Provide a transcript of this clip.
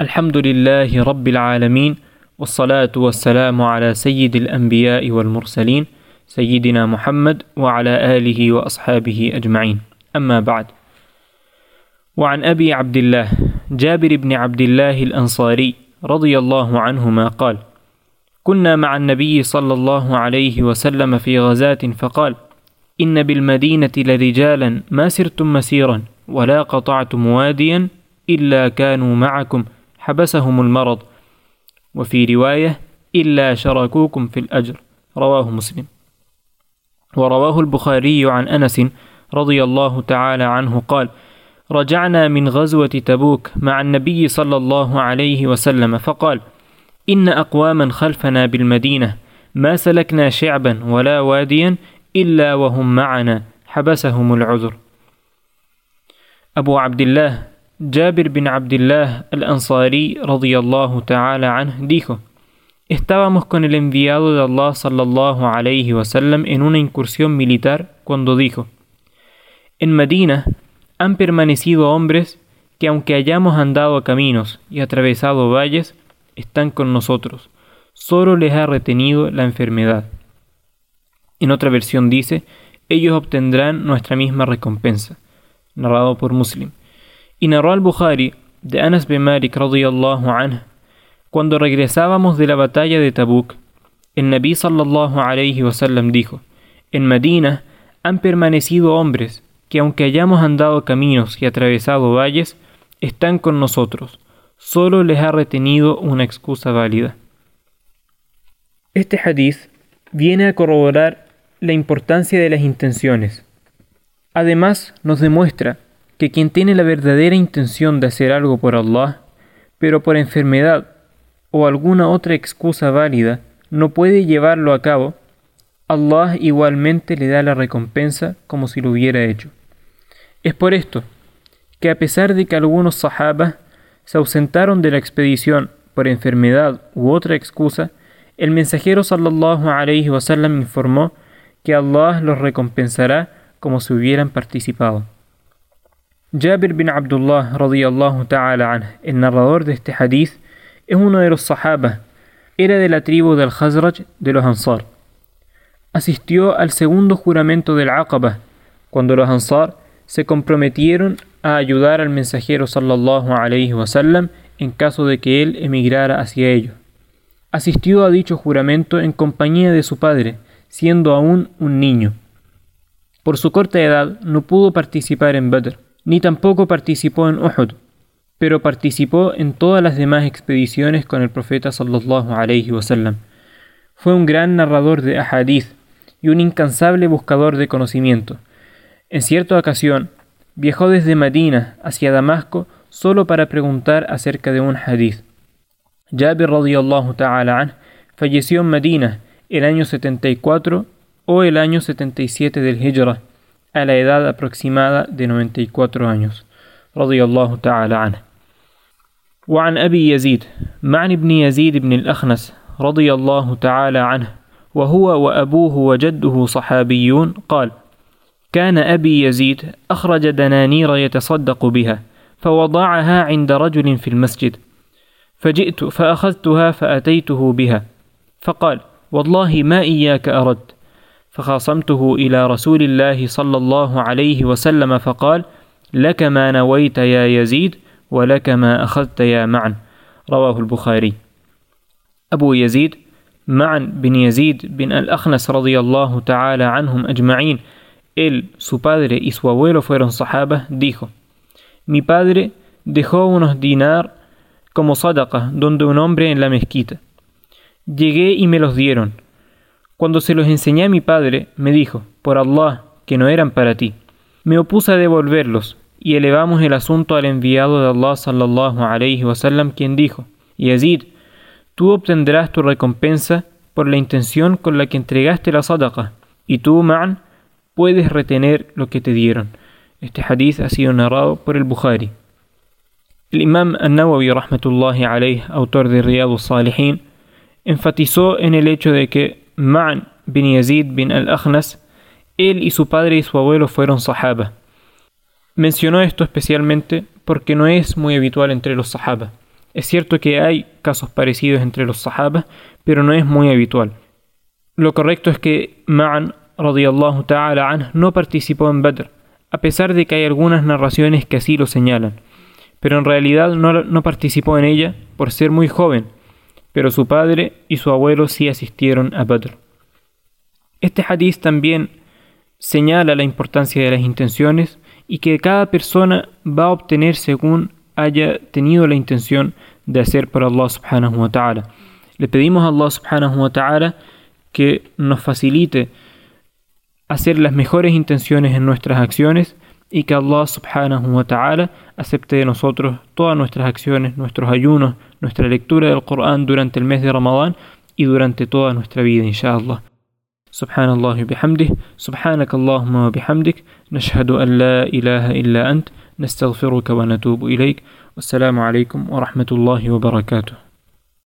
الحمد لله رب العالمين والصلاة والسلام على سيد الأنبياء والمرسلين سيدنا محمد وعلى آله وأصحابه أجمعين. أما بعد وعن أبي عبد الله جابر بن عبد الله الأنصاري رضي الله عنهما قال كنا مع النبي صلى الله عليه وسلم في غزاة فقال إن بالمدينة لرجالا ما سرتم مسيرا ولا قطعتم واديا إلا كانوا معكم حبسهم المرض. وفي رواية إلا شركوكم في الأجر. رواه مسلم. ورواه البخاري عن أنس رضي الله تعالى عنه قال رجعنا من غزوة تبوك مع النبي صلى الله عليه وسلم فقال إن أقواما خلفنا بالمدينة ما سلكنا شعبا ولا واديا إلا وهم معنا حبسهم العذر. أبو عبد الله Jabir bin Abdullah al-Ansari radiyallahu ta'ala anh dijo: Estábamos con el enviado de Allah sallallahu alayhi wasallam en una incursión militar cuando dijo: En Medina han permanecido hombres que aunque hayamos andado caminos y atravesado valles, están con nosotros. Solo les ha retenido la enfermedad. En otra versión dice, ellos obtendrán nuestra misma recompensa. Narrado por Muslim. Y narró al-Bukhari de Anas bin Malik radiyallahu cuando regresábamos de la batalla de Tabuk, el Nabi sallallahu alayhi wasallam dijo, en Medina han permanecido hombres que aunque hayamos andado caminos y atravesado valles, están con nosotros, solo les ha retenido una excusa válida. Este hadith viene a corroborar la importancia de las intenciones. Además, nos demuestra que quien tiene la verdadera intención de hacer algo por Allah, pero por enfermedad o alguna otra excusa válida no puede llevarlo a cabo, Allah igualmente le da la recompensa como si lo hubiera hecho. Es por esto que a pesar de que algunos sahabas se ausentaron de la expedición por enfermedad u otra excusa, el mensajero sallallahu alayhi wasallam informó que Allah los recompensará como si hubieran participado. Jabir bin Abdullah radiyallahu ta'ala anh, el narrador de este hadith, es uno de los sahaba, era de la tribu del Khazraj de los Ansar. Asistió al segundo juramento del Aqaba, cuando los Ansar se comprometieron a ayudar al mensajero sallallahu alayhi wasallam en caso de que él emigrara hacia ellos. Asistió a dicho juramento en compañía de su padre, siendo aún un niño. Por su corta edad no pudo participar en Badr ni tampoco participó en Uhud, pero participó en todas las demás expediciones con el profeta sallallahu alaihi wasallam. Fue un gran narrador de ahadith y un incansable buscador de conocimiento. En cierta ocasión, viajó desde Medina hacia Damasco solo para preguntar acerca de un hadith. Jabir radiyallahu ta'ala falleció en Medina el año 74 o el año 77 del Hijra a la edad aproximada de 94 años. رضي الله تعالى عنه وعن أبي يزيد معن بن يزيد بن الأخنس رضي الله تعالى عنه وهو وأبوه وجده صحابيون قال كان أبي يزيد أخرج دنانير يتصدق بها فوضعها عند رجل في المسجد فجئت فأخذتها فأتيته بها فقال والله ما إياك أردت فخاصمته إلى رسول الله صلى الله عليه وسلم فقال لك ما نويت يا يزيد ولك ما أخذت يا معن رواه البخاري أبو يزيد معن بن يزيد بن الأخنس رضي الله تعالى عنهم أجمعين él, su padre y su abuelo fueron sahabas, dijo, Mi padre dejó unos dinar como sadaqa donde un hombre en la mezquita. Llegué y me los dieron. Cuando se los enseñé a mi padre, me dijo, por Allah, que no eran para ti. Me opuse a devolverlos, y elevamos el asunto al enviado de Allah sallallahu alayhi wasallam, quien dijo, Yazid, tú obtendrás tu recompensa por la intención con la que entregaste la sadaqa, y tú, Ma'an, puedes retener lo que te dieron. Este hadith ha sido narrado por el Bukhari. El imam An-Nawawi rahmatullahi alayh, autor de Riyadh salihin enfatizó en el hecho de que Ma'an bin Yazid bin al-Akhnas, él y su padre y su abuelo fueron sahaba. Mencionó esto especialmente porque no es muy habitual entre los sahaba. Es cierto que hay casos parecidos entre los sahabas, pero no es muy habitual. Lo correcto es que Ma'an radiyallahu ta'ala no participó en Badr, a pesar de que hay algunas narraciones que así lo señalan. Pero en realidad no, no participó en ella por ser muy joven, pero su padre y su abuelo sí asistieron a Badr. Este hadiz también señala la importancia de las intenciones y que cada persona va a obtener según haya tenido la intención de hacer por Allah subhanahu wa ta'ala. Le pedimos a Allah subhanahu wa ta'ala que nos facilite hacer las mejores intenciones en nuestras acciones y que Allah subhanahu wa ta'ala acepte de nosotros todas nuestras acciones, nuestros ayunos, nuestra lectura del Corán durante el mes de Ramadán y durante toda nuestra vida, inshallah. سبحان الله بحمده سبحانك اللهم وبحمدك نشهد أن لا إله إلا أنت نستغفرك ونتوب إليك والسلام عليكم ورحمة الله وبركاته